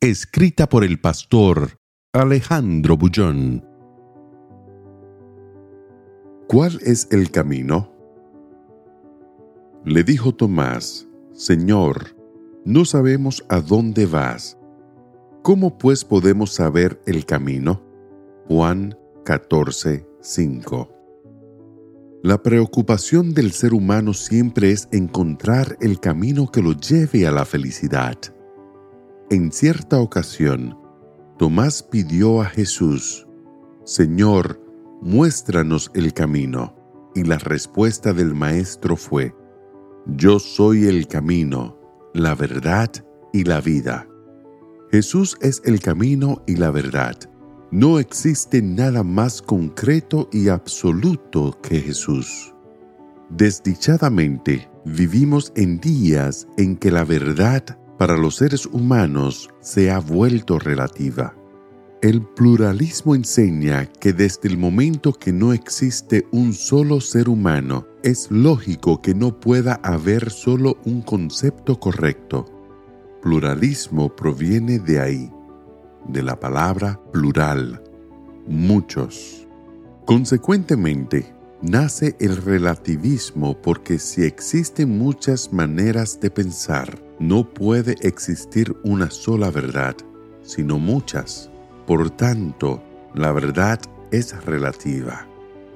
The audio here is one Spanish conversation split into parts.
Escrita por el pastor Alejandro Bullón. ¿Cuál es el camino? Le dijo Tomás, Señor, no sabemos a dónde vas. ¿Cómo pues podemos saber el camino? Juan 14, 5. La preocupación del ser humano siempre es encontrar el camino que lo lleve a la felicidad. En cierta ocasión, Tomás pidió a Jesús, Señor, muéstranos el camino. Y la respuesta del Maestro fue, Yo soy el camino, la verdad y la vida. Jesús es el camino y la verdad. No existe nada más concreto y absoluto que Jesús. Desdichadamente, vivimos en días en que la verdad para los seres humanos se ha vuelto relativa. El pluralismo enseña que desde el momento que no existe un solo ser humano, es lógico que no pueda haber solo un concepto correcto. Pluralismo proviene de ahí de la palabra plural, muchos. Consecuentemente, nace el relativismo porque si existen muchas maneras de pensar, no puede existir una sola verdad, sino muchas. Por tanto, la verdad es relativa.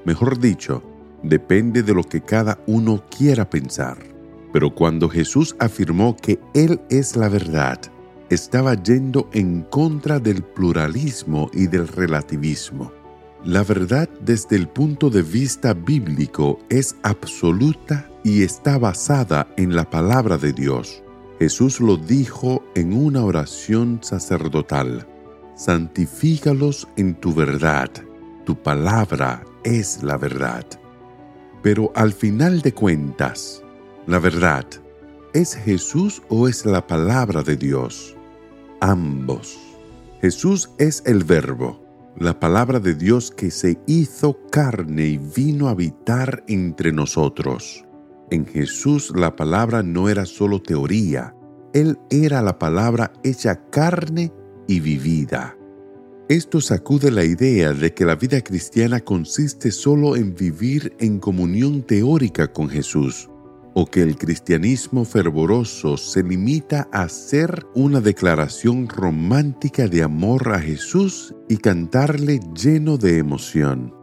Mejor dicho, depende de lo que cada uno quiera pensar. Pero cuando Jesús afirmó que Él es la verdad, estaba yendo en contra del pluralismo y del relativismo. La verdad desde el punto de vista bíblico es absoluta y está basada en la palabra de Dios. Jesús lo dijo en una oración sacerdotal. Santifícalos en tu verdad. Tu palabra es la verdad. Pero al final de cuentas, la verdad, ¿es Jesús o es la palabra de Dios? ambos. Jesús es el verbo, la palabra de Dios que se hizo carne y vino a habitar entre nosotros. En Jesús la palabra no era solo teoría, Él era la palabra hecha carne y vivida. Esto sacude la idea de que la vida cristiana consiste solo en vivir en comunión teórica con Jesús, o que el cristianismo fervoroso se limita a hacer una declaración romántica de amor a Jesús y cantarle lleno de emoción.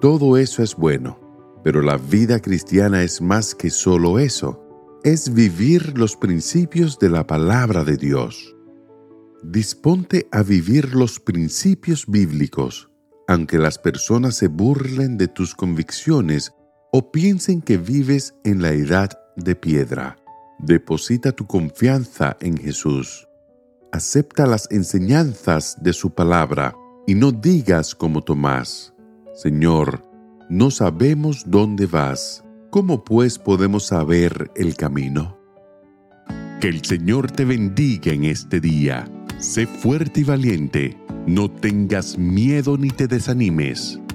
Todo eso es bueno, pero la vida cristiana es más que solo eso, es vivir los principios de la palabra de Dios. Disponte a vivir los principios bíblicos, aunque las personas se burlen de tus convicciones o piensen que vives en la edad de piedra. Deposita tu confianza en Jesús. Acepta las enseñanzas de su palabra y no digas como Tomás, Señor, no sabemos dónde vas. ¿Cómo pues podemos saber el camino? Que el Señor te bendiga en este día. Sé fuerte y valiente. No tengas miedo ni te desanimes